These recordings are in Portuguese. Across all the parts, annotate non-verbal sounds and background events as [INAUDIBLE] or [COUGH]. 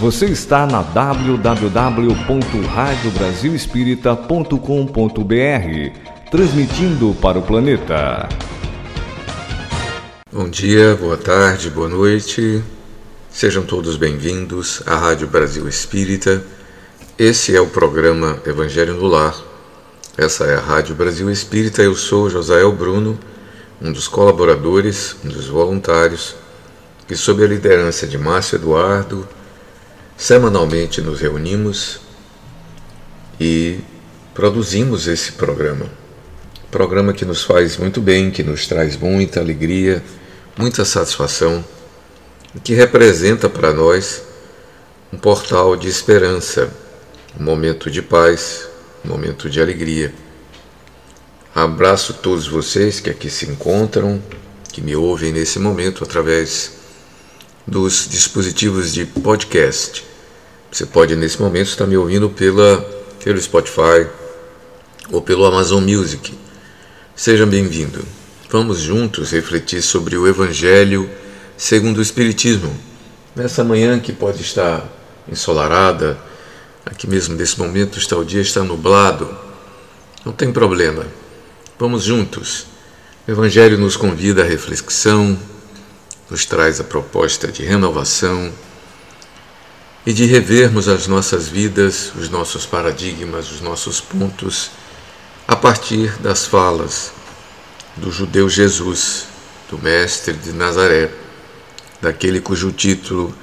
Você está na www.radiobrasilespírita.com.br, transmitindo para o planeta. Bom dia, boa tarde, boa noite. Sejam todos bem-vindos à Rádio Brasil Espírita. Esse é o programa Evangelho no Lar. Essa é a Rádio Brasil Espírita. Eu sou Josael Bruno, um dos colaboradores, um dos voluntários, que, sob a liderança de Márcio Eduardo, Semanalmente nos reunimos e produzimos esse programa. Programa que nos faz muito bem, que nos traz muita alegria, muita satisfação, que representa para nós um portal de esperança, um momento de paz, um momento de alegria. Abraço todos vocês que aqui se encontram, que me ouvem nesse momento através dos dispositivos de podcast. Você pode, nesse momento, estar me ouvindo pela, pelo Spotify ou pelo Amazon Music. Seja bem-vindo. Vamos juntos refletir sobre o Evangelho segundo o Espiritismo. Nessa manhã que pode estar ensolarada, aqui mesmo nesse momento está o dia está nublado. Não tem problema. Vamos juntos. O Evangelho nos convida à reflexão, nos traz a proposta de renovação e de revermos as nossas vidas, os nossos paradigmas, os nossos pontos, a partir das falas do judeu Jesus, do Mestre de Nazaré, daquele cujo título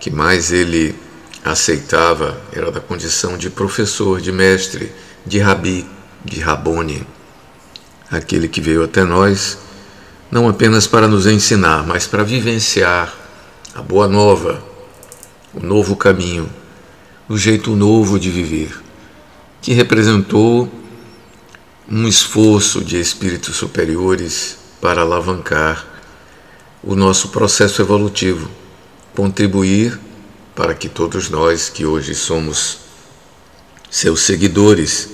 que mais ele aceitava era da condição de professor, de mestre, de rabi, de rabone, aquele que veio até nós não apenas para nos ensinar, mas para vivenciar a boa nova o novo caminho, o jeito novo de viver, que representou um esforço de espíritos superiores para alavancar o nosso processo evolutivo, contribuir para que todos nós que hoje somos seus seguidores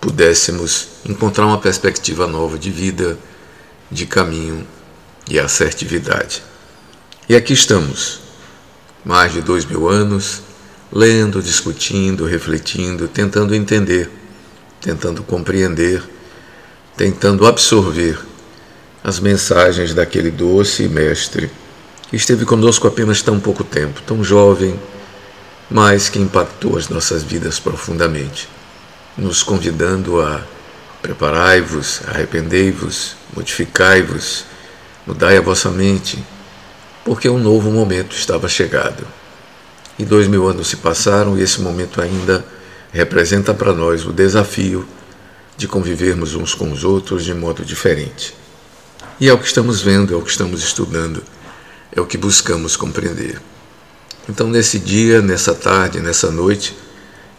pudéssemos encontrar uma perspectiva nova de vida, de caminho e assertividade. E aqui estamos mais de dois mil anos, lendo, discutindo, refletindo, tentando entender, tentando compreender, tentando absorver as mensagens daquele doce mestre que esteve conosco apenas tão pouco tempo, tão jovem, mas que impactou as nossas vidas profundamente, nos convidando a preparai-vos, arrependei-vos, modificai-vos, mudai a vossa mente porque um novo momento estava chegado. E dois mil anos se passaram e esse momento ainda representa para nós o desafio de convivermos uns com os outros de modo diferente. E é o que estamos vendo, é o que estamos estudando, é o que buscamos compreender. Então, nesse dia, nessa tarde, nessa noite,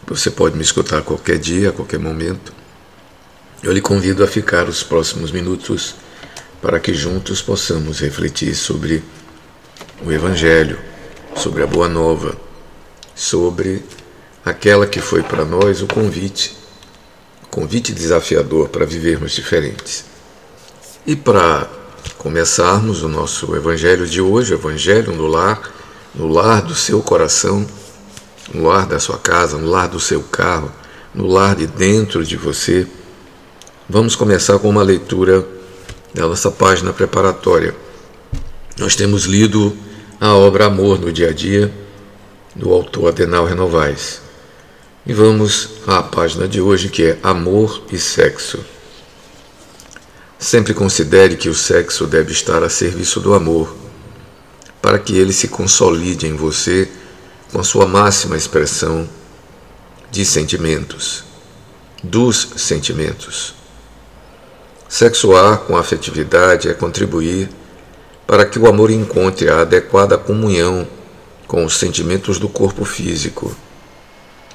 você pode me escutar a qualquer dia, a qualquer momento. Eu lhe convido a ficar os próximos minutos para que juntos possamos refletir sobre o Evangelho, sobre a Boa Nova, sobre aquela que foi para nós o convite, convite desafiador para vivermos diferentes. E para começarmos o nosso Evangelho de hoje, Evangelho no lar, no lar do seu coração, no lar da sua casa, no lar do seu carro, no lar de dentro de você, vamos começar com uma leitura da nossa página preparatória. Nós temos lido a obra Amor no Dia a Dia, do autor Adenal Renovais. E vamos à página de hoje que é Amor e Sexo. Sempre considere que o sexo deve estar a serviço do amor, para que ele se consolide em você com a sua máxima expressão de sentimentos, dos sentimentos. Sexuar com afetividade é contribuir para que o amor encontre a adequada comunhão com os sentimentos do corpo físico,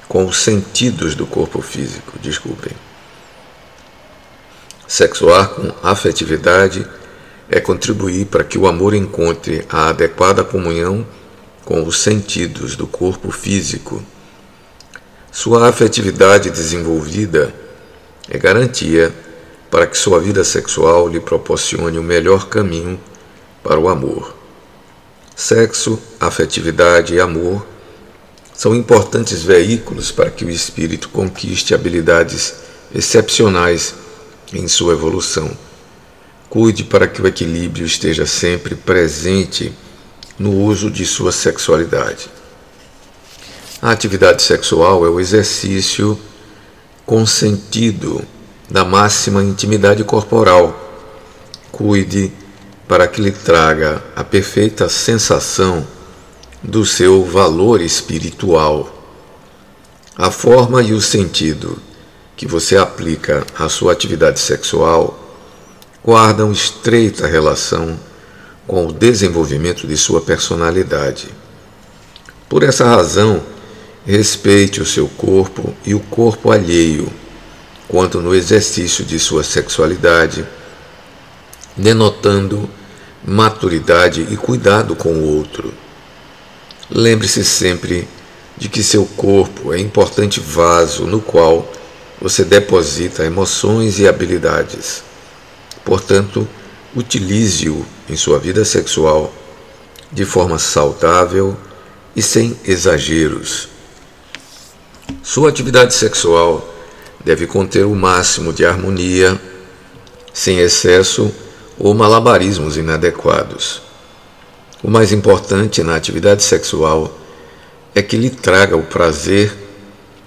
com os sentidos do corpo físico, desculpem. Sexuar com afetividade é contribuir para que o amor encontre a adequada comunhão com os sentidos do corpo físico. Sua afetividade desenvolvida é garantia para que sua vida sexual lhe proporcione o melhor caminho para o amor. Sexo, afetividade e amor são importantes veículos para que o espírito conquiste habilidades excepcionais em sua evolução. Cuide para que o equilíbrio esteja sempre presente no uso de sua sexualidade. A atividade sexual é o exercício consentido da máxima intimidade corporal. Cuide para que lhe traga a perfeita sensação do seu valor espiritual. A forma e o sentido que você aplica à sua atividade sexual guardam estreita relação com o desenvolvimento de sua personalidade. Por essa razão, respeite o seu corpo e o corpo alheio, quanto no exercício de sua sexualidade, denotando maturidade e cuidado com o outro. Lembre-se sempre de que seu corpo é importante vaso no qual você deposita emoções e habilidades. Portanto, utilize-o em sua vida sexual de forma saudável e sem exageros. Sua atividade sexual deve conter o máximo de harmonia, sem excesso ou malabarismos inadequados. O mais importante na atividade sexual é que lhe traga o prazer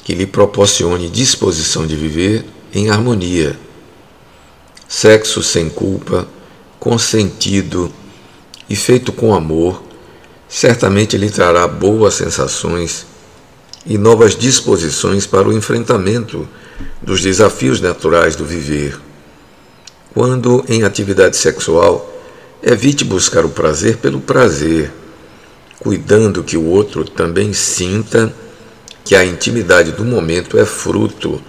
que lhe proporcione disposição de viver em harmonia. Sexo sem culpa, consentido e feito com amor, certamente lhe trará boas sensações e novas disposições para o enfrentamento dos desafios naturais do viver. Quando em atividade sexual, Evite buscar o prazer pelo prazer, cuidando que o outro também sinta que a intimidade do momento é fruto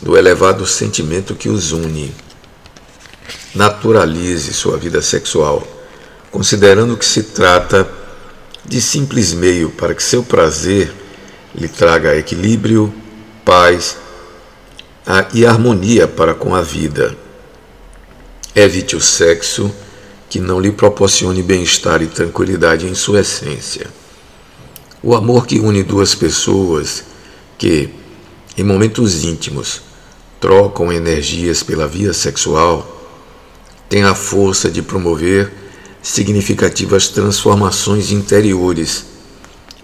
do elevado sentimento que os une. Naturalize sua vida sexual, considerando que se trata de simples meio para que seu prazer lhe traga equilíbrio, paz e harmonia para com a vida. Evite o sexo que não lhe proporcione bem-estar e tranquilidade em sua essência. O amor que une duas pessoas que, em momentos íntimos, trocam energias pela via sexual, tem a força de promover significativas transformações interiores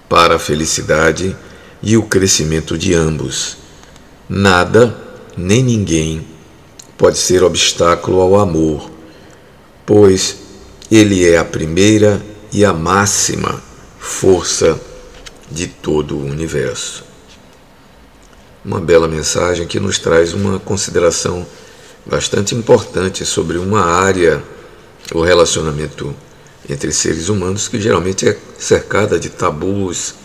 para a felicidade e o crescimento de ambos. Nada nem ninguém pode ser obstáculo ao amor pois ele é a primeira e a máxima força de todo o universo. Uma bela mensagem que nos traz uma consideração bastante importante sobre uma área, o relacionamento entre seres humanos, que geralmente é cercada de tabus,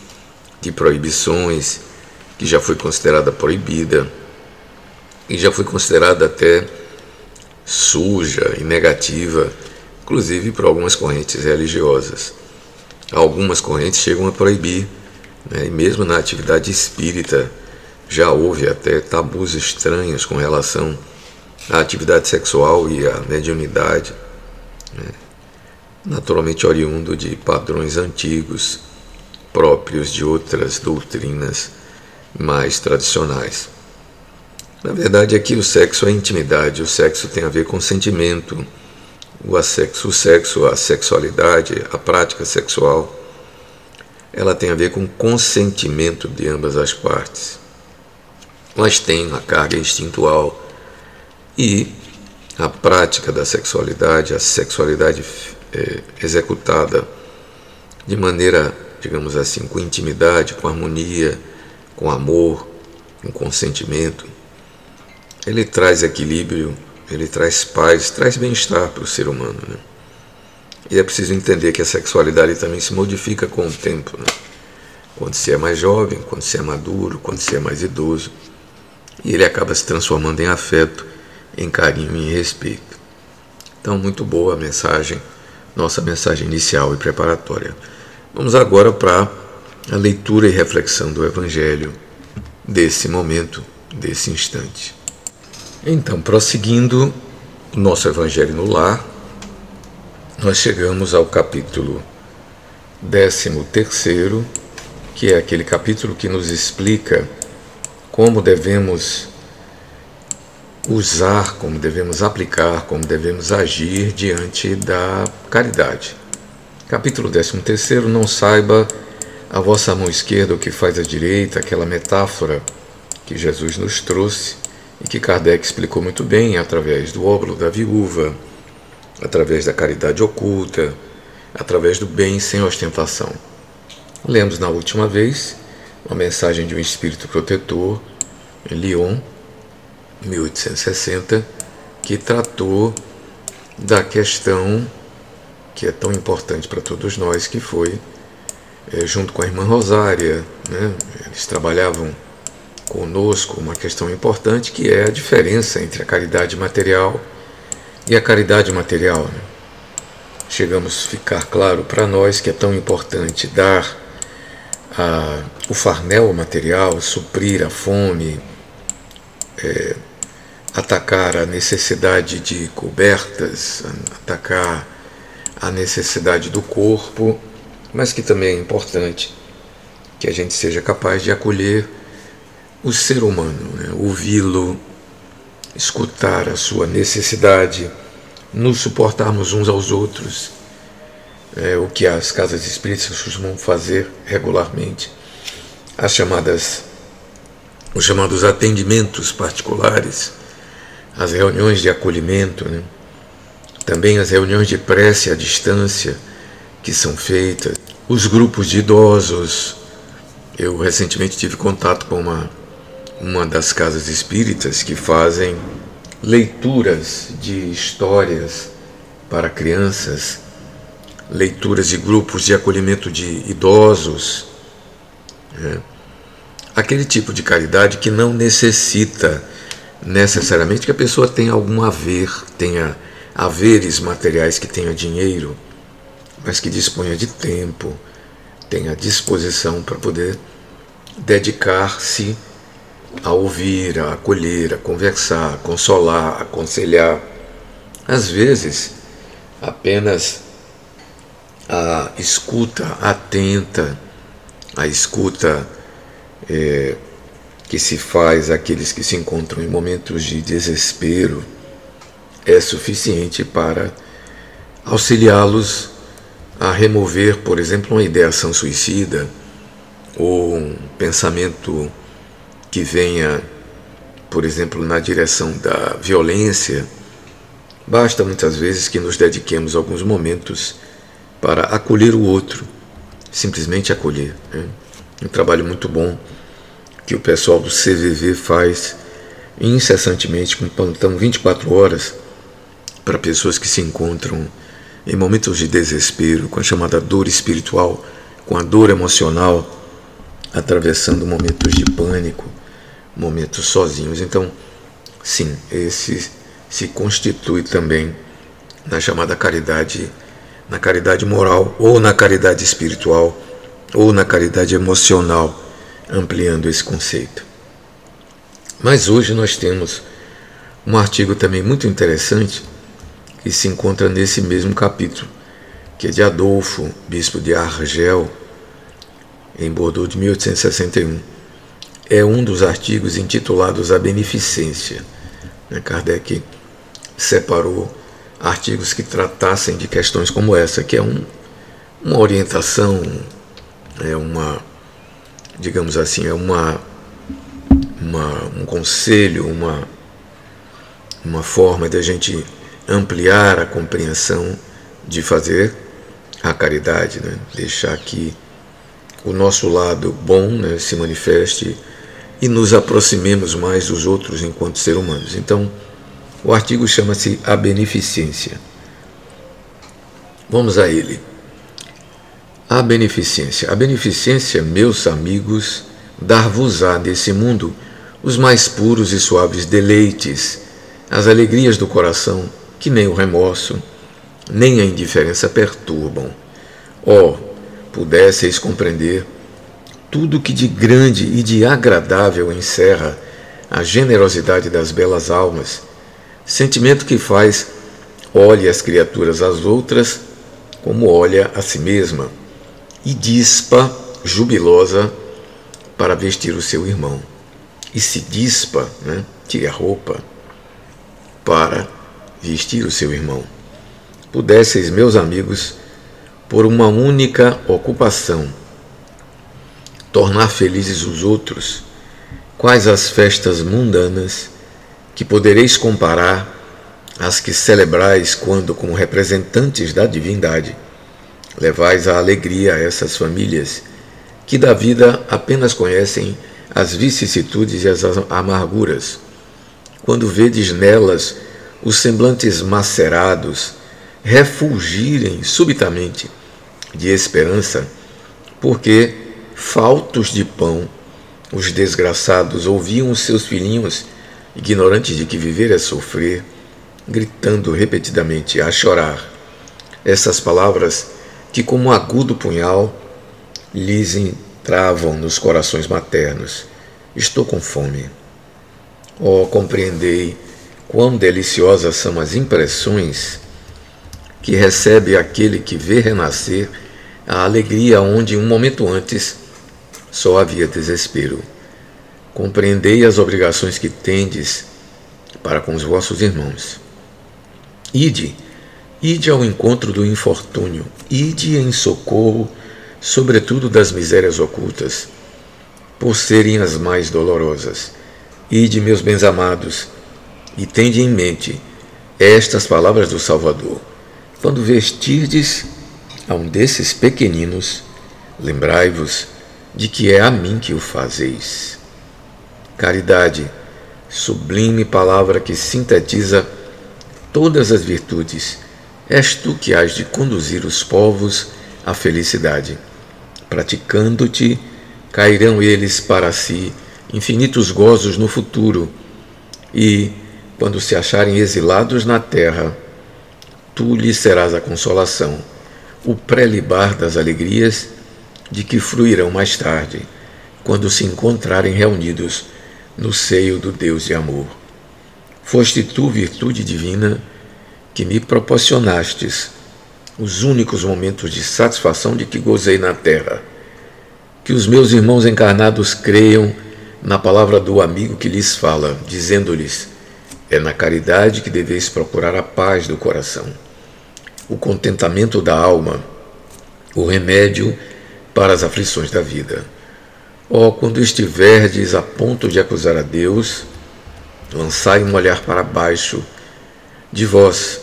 de proibições, que já foi considerada proibida e já foi considerada até suja e negativa, inclusive para algumas correntes religiosas. Algumas correntes chegam a proibir, né, e mesmo na atividade espírita já houve até tabus estranhos com relação à atividade sexual e à mediunidade, né, naturalmente oriundo de padrões antigos próprios de outras doutrinas mais tradicionais. Na verdade, aqui o sexo é intimidade, o sexo tem a ver com sentimento, o sexo, o sexo, a sexualidade, a prática sexual, ela tem a ver com consentimento de ambas as partes. Mas tem a carga instintual e a prática da sexualidade, a sexualidade é, executada de maneira, digamos assim, com intimidade, com harmonia, com amor, com consentimento ele traz equilíbrio, ele traz paz, traz bem-estar para o ser humano. Né? E é preciso entender que a sexualidade também se modifica com o tempo. Né? Quando se é mais jovem, quando se é maduro, quando se é mais idoso. E ele acaba se transformando em afeto, em carinho e em respeito. Então, muito boa a mensagem, nossa mensagem inicial e preparatória. Vamos agora para a leitura e reflexão do Evangelho desse momento, desse instante. Então, prosseguindo o nosso Evangelho no Lar, nós chegamos ao capítulo 13, que é aquele capítulo que nos explica como devemos usar, como devemos aplicar, como devemos agir diante da caridade. Capítulo 13: Não saiba a vossa mão esquerda o que faz a direita, aquela metáfora que Jesus nos trouxe e que Kardec explicou muito bem através do óbolo da viúva, através da caridade oculta, através do bem sem ostentação. Lemos na última vez uma mensagem de um espírito protetor Lyon, 1860, que tratou da questão que é tão importante para todos nós, que foi, é, junto com a irmã Rosária, né, eles trabalhavam conosco uma questão importante que é a diferença entre a caridade material e a caridade material. Né? Chegamos a ficar claro para nós que é tão importante dar a, o farnel material, suprir a fome, é, atacar a necessidade de cobertas, atacar a necessidade do corpo, mas que também é importante que a gente seja capaz de acolher o ser humano, né? ouvi-lo, escutar a sua necessidade, nos suportarmos uns aos outros, é o que as casas espíritas costumam fazer regularmente, as chamadas, os chamados atendimentos particulares, as reuniões de acolhimento, né? também as reuniões de prece à distância que são feitas, os grupos de idosos. Eu recentemente tive contato com uma, uma das casas espíritas que fazem leituras de histórias para crianças, leituras de grupos de acolhimento de idosos. Né? Aquele tipo de caridade que não necessita necessariamente que a pessoa tenha algum haver, tenha haveres materiais, que tenha dinheiro, mas que disponha de tempo, tenha disposição para poder dedicar-se a ouvir, a acolher, a conversar, a consolar, a aconselhar. Às vezes, apenas a escuta atenta, a escuta é, que se faz àqueles que se encontram em momentos de desespero é suficiente para auxiliá-los a remover, por exemplo, uma ideação suicida ou um pensamento que venha, por exemplo, na direção da violência. Basta muitas vezes que nos dediquemos alguns momentos para acolher o outro, simplesmente acolher. Né? Um trabalho muito bom que o pessoal do CVV faz incessantemente, com plantão 24 horas, para pessoas que se encontram em momentos de desespero, com a chamada dor espiritual, com a dor emocional, atravessando momentos de pânico, momentos sozinhos. Então, sim, esse se constitui também na chamada caridade, na caridade moral, ou na caridade espiritual, ou na caridade emocional ampliando esse conceito. Mas hoje nós temos um artigo também muito interessante que se encontra nesse mesmo capítulo, que é de Adolfo, bispo de Argel, em Bordeaux de 1861. É um dos artigos intitulados A Beneficência. Né, Kardec separou artigos que tratassem de questões como essa, que é um, uma orientação, é uma digamos assim, é uma, uma, um conselho, uma, uma forma de a gente ampliar a compreensão de fazer a caridade, né? deixar que o nosso lado bom né, se manifeste e nos aproximemos mais dos outros enquanto seres humanos. Então, o artigo chama-se A Beneficência. Vamos a ele. A beneficência. A beneficência, meus amigos, dar-vos-á nesse mundo os mais puros e suaves deleites, as alegrias do coração, que nem o remorso, nem a indiferença perturbam. Oh, pudesseis compreender tudo que de grande e de agradável encerra a generosidade das belas almas, sentimento que faz olhe as criaturas às outras como olha a si mesma. E dispa jubilosa para vestir o seu irmão. E se dispa, né, tire a roupa para vestir o seu irmão. Pudesseis, meus amigos, por uma única ocupação, tornar felizes os outros, quais as festas mundanas que podereis comparar às que celebrais quando, como representantes da divindade, levais a alegria a essas famílias que da vida apenas conhecem as vicissitudes e as amarguras. Quando vedes nelas os semblantes macerados refulgirem subitamente de esperança, porque, faltos de pão, os desgraçados ouviam os seus filhinhos, ignorantes de que viver é sofrer, gritando repetidamente a chorar. Essas palavras que, como um agudo punhal, lhes entravam nos corações maternos. Estou com fome. Oh, compreendei quão deliciosas são as impressões que recebe aquele que vê renascer a alegria onde um momento antes só havia desespero. Compreendei as obrigações que tendes para com os vossos irmãos. Ide, ide ao encontro do infortúnio, ide em socorro, sobretudo das misérias ocultas, por serem as mais dolorosas. Ide, meus bens amados, e tende em mente estas palavras do Salvador. Quando vestirdes a um desses pequeninos, lembrai-vos de que é a mim que o fazeis. Caridade, sublime palavra que sintetiza todas as virtudes, és tu que has de conduzir os povos à felicidade. Praticando-te, cairão eles para si infinitos gozos no futuro, e, quando se acharem exilados na terra, tu lhes serás a consolação, o prelibar das alegrias de que fruirão mais tarde, quando se encontrarem reunidos no seio do Deus de amor. Foste tu, virtude divina, que me proporcionastes os únicos momentos de satisfação de que gozei na terra. Que os meus irmãos encarnados creiam na palavra do amigo que lhes fala, dizendo-lhes: é na caridade que deveis procurar a paz do coração, o contentamento da alma, o remédio para as aflições da vida. Ó, oh, quando estiverdes a ponto de acusar a Deus, lançai um olhar para baixo de vós,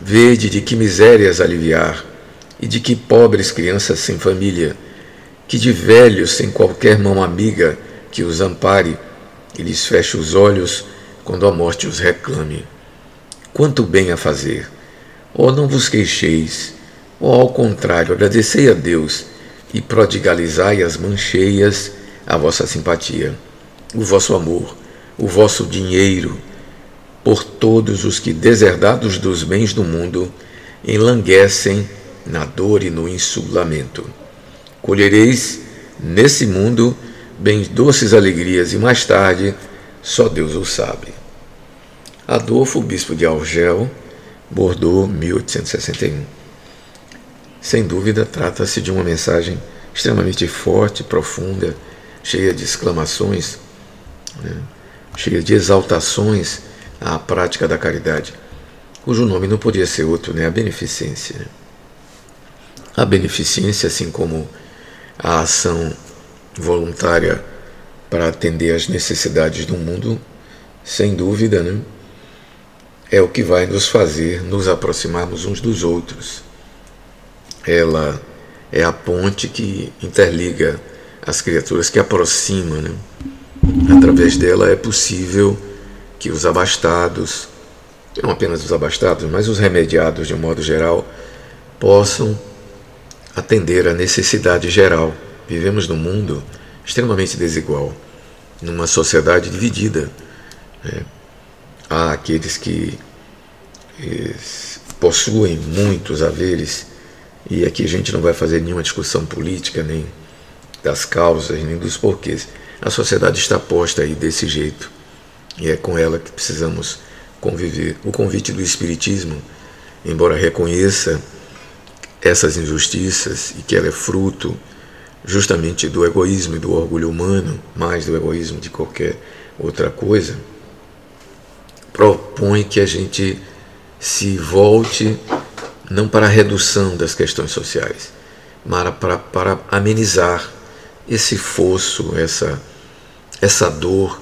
vede de que misérias aliviar, e de que pobres crianças sem família, que de velhos sem qualquer mão amiga que os ampare e lhes feche os olhos quando a morte os reclame. Quanto bem a fazer! Ó, oh, não vos queixeis, ó, oh, ao contrário, agradecei a Deus e prodigalizai as mancheias a vossa simpatia, o vosso amor, o vosso dinheiro, por todos os que, deserdados dos bens do mundo, enlanguecem na dor e no insulamento. Colhereis nesse mundo bens doces alegrias e mais tarde só Deus o sabe. Adolfo, bispo de Argel, Bordeaux, 1861. Sem dúvida, trata-se de uma mensagem extremamente forte, profunda, cheia de exclamações, né? cheia de exaltações à prática da caridade, cujo nome não podia ser outro, né? a beneficência. A beneficência, assim como a ação voluntária para atender às necessidades do mundo, sem dúvida, né? é o que vai nos fazer nos aproximarmos uns dos outros. Ela é a ponte que interliga as criaturas, que aproxima. Né? Através dela é possível que os abastados, não apenas os abastados, mas os remediados de um modo geral, possam atender à necessidade geral. Vivemos num mundo extremamente desigual, numa sociedade dividida. Né? Há aqueles que eh, possuem muitos haveres, e aqui a gente não vai fazer nenhuma discussão política, nem das causas, nem dos porquês. A sociedade está posta aí desse jeito, e é com ela que precisamos conviver. O convite do Espiritismo, embora reconheça essas injustiças e que ela é fruto justamente do egoísmo e do orgulho humano, mais do egoísmo de qualquer outra coisa, propõe que a gente se volte não para a redução das questões sociais, mas para, para amenizar esse fosso, essa, essa dor,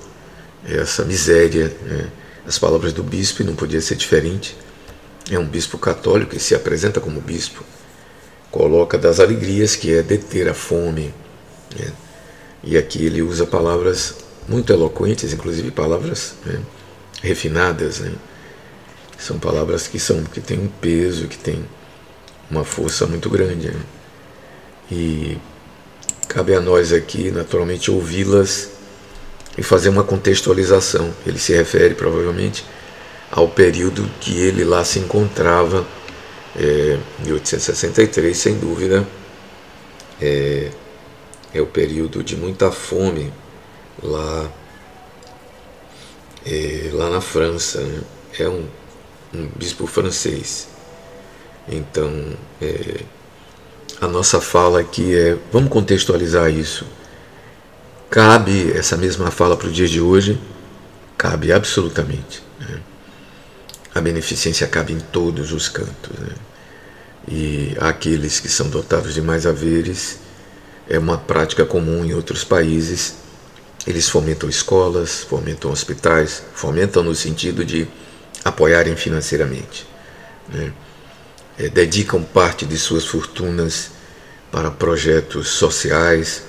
essa miséria. Né? As palavras do bispo não podia ser diferente. É um bispo católico e se apresenta como bispo. Coloca das alegrias que é deter a fome. Né? E aqui ele usa palavras muito eloquentes, inclusive palavras né, refinadas. Né? São palavras que são que têm um peso, que têm uma força muito grande. Né? E cabe a nós aqui, naturalmente, ouvi-las e fazer uma contextualização. Ele se refere provavelmente ao período que ele lá se encontrava, é, 1863, sem dúvida. É, é o período de muita fome lá, é, lá na França. Né? É um, um, bispo francês. Então, é, a nossa fala aqui é: vamos contextualizar isso. Cabe essa mesma fala para o dia de hoje? Cabe absolutamente. Né? A beneficência cabe em todos os cantos. Né? E aqueles que são dotados de mais haveres, é uma prática comum em outros países. Eles fomentam escolas, fomentam hospitais, fomentam no sentido de apoiarem financeiramente. Né? É, dedicam parte de suas fortunas para projetos sociais,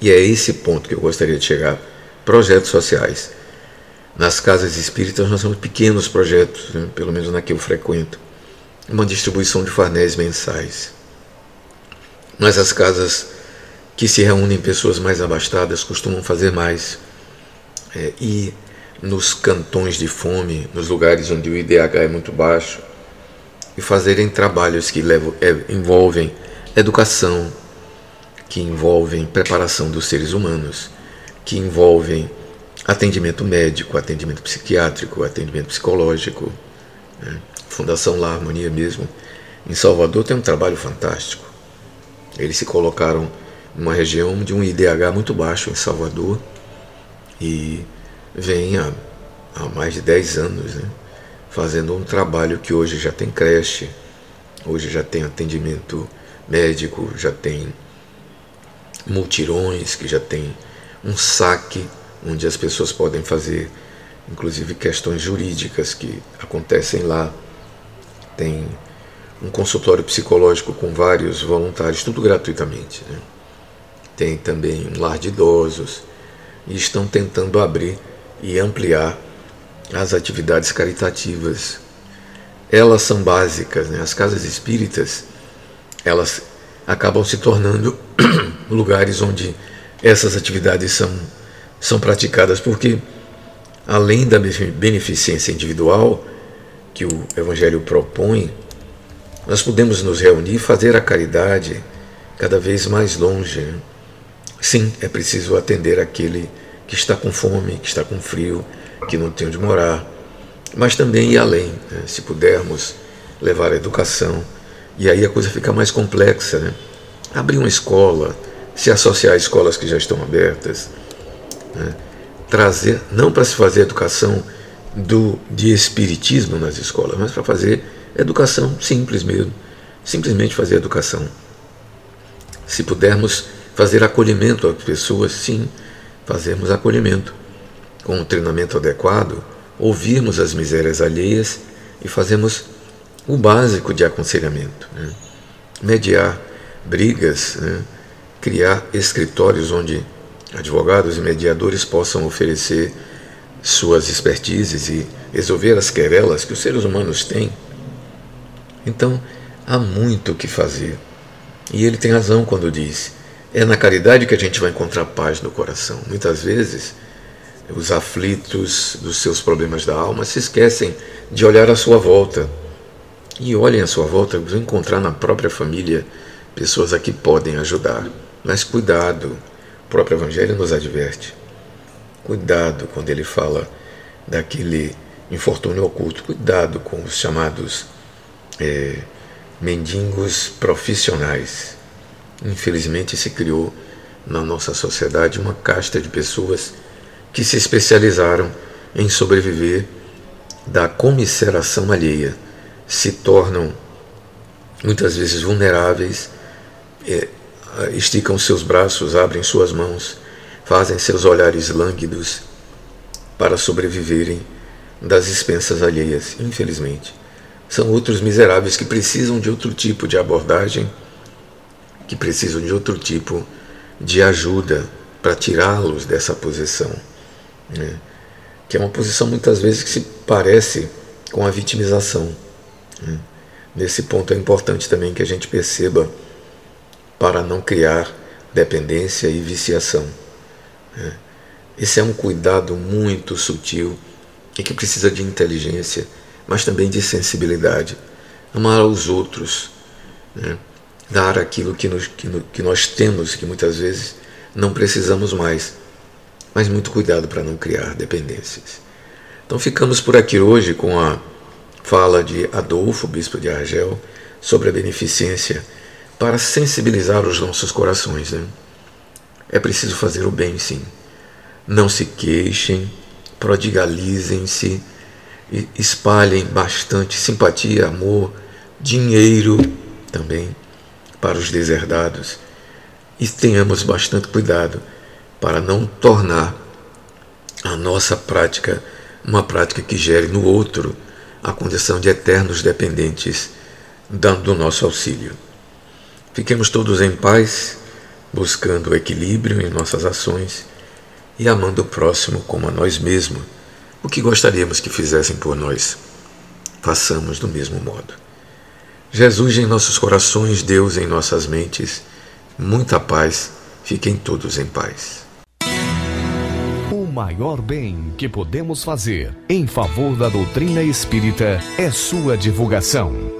e é esse ponto que eu gostaria de chegar: projetos sociais. Nas casas espíritas nós temos pequenos projetos, né? pelo menos na que eu frequento, uma distribuição de farnéis mensais. Mas as casas que se reúnem pessoas mais abastadas costumam fazer mais. É, e nos cantões de fome, nos lugares onde o IDH é muito baixo, e fazerem trabalhos que levam, é, envolvem educação, que envolvem preparação dos seres humanos, que envolvem atendimento médico, atendimento psiquiátrico, atendimento psicológico. Né? Fundação La Harmonia mesmo, em Salvador, tem um trabalho fantástico. Eles se colocaram numa região de um IDH muito baixo em Salvador e vem há, há mais de 10 anos né? fazendo um trabalho que hoje já tem creche, hoje já tem atendimento médico, já tem multirões, que já tem um saque onde as pessoas podem fazer, inclusive questões jurídicas que acontecem lá. Tem um consultório psicológico com vários voluntários, tudo gratuitamente. Né? Tem também um lar de idosos e estão tentando abrir e ampliar as atividades caritativas. Elas são básicas, né? as casas espíritas elas acabam se tornando [CLEARS THROAT] lugares onde essas atividades são, são praticadas, porque além da beneficência individual que o Evangelho propõe, nós podemos nos reunir e fazer a caridade cada vez mais longe. Sim, é preciso atender aquele que está com fome, que está com frio, que não tem onde morar, mas também ir além, né? se pudermos levar a educação e aí a coisa fica mais complexa. Né? Abrir uma escola, se associar a escolas que já estão abertas, né? trazer, não para se fazer educação do, de espiritismo nas escolas, mas para fazer educação simples mesmo. Simplesmente fazer educação. Se pudermos fazer acolhimento às pessoas, sim, fazermos acolhimento. Com um treinamento adequado, ouvirmos as misérias alheias e fazemos o básico de aconselhamento. Né? Mediar brigas, né? criar escritórios onde advogados e mediadores possam oferecer suas expertises e resolver as querelas que os seres humanos têm. Então, há muito o que fazer. E ele tem razão quando diz: é na caridade que a gente vai encontrar paz no coração. Muitas vezes, os aflitos dos seus problemas da alma se esquecem de olhar à sua volta e olhem à sua volta, vão encontrar na própria família pessoas a que podem ajudar. Mas cuidado, o próprio Evangelho nos adverte. Cuidado quando ele fala daquele infortúnio oculto. Cuidado com os chamados é, mendigos profissionais. Infelizmente se criou na nossa sociedade uma casta de pessoas que se especializaram em sobreviver da comisseração alheia, se tornam muitas vezes vulneráveis, é, esticam seus braços, abrem suas mãos, fazem seus olhares lânguidos para sobreviverem das expensas alheias, infelizmente. São outros miseráveis que precisam de outro tipo de abordagem, que precisam de outro tipo de ajuda para tirá-los dessa posição. Né? Que é uma posição muitas vezes que se parece com a vitimização. Né? Nesse ponto é importante também que a gente perceba para não criar dependência e viciação. Né? Esse é um cuidado muito sutil e que precisa de inteligência, mas também de sensibilidade. Amar aos outros, né? Dar aquilo que, nos, que, no, que nós temos, que muitas vezes não precisamos mais, mas muito cuidado para não criar dependências. Então ficamos por aqui hoje com a fala de Adolfo, bispo de Argel, sobre a beneficência para sensibilizar os nossos corações. Né? É preciso fazer o bem, sim. Não se queixem, prodigalizem-se, espalhem bastante simpatia, amor, dinheiro também para os deserdados e tenhamos bastante cuidado para não tornar a nossa prática uma prática que gere no outro a condição de eternos dependentes do nosso auxílio. Fiquemos todos em paz, buscando o equilíbrio em nossas ações e amando o próximo como a nós mesmos, o que gostaríamos que fizessem por nós. Façamos do mesmo modo. Jesus em nossos corações, Deus em nossas mentes, muita paz, fiquem todos em paz. O maior bem que podemos fazer em favor da doutrina espírita é sua divulgação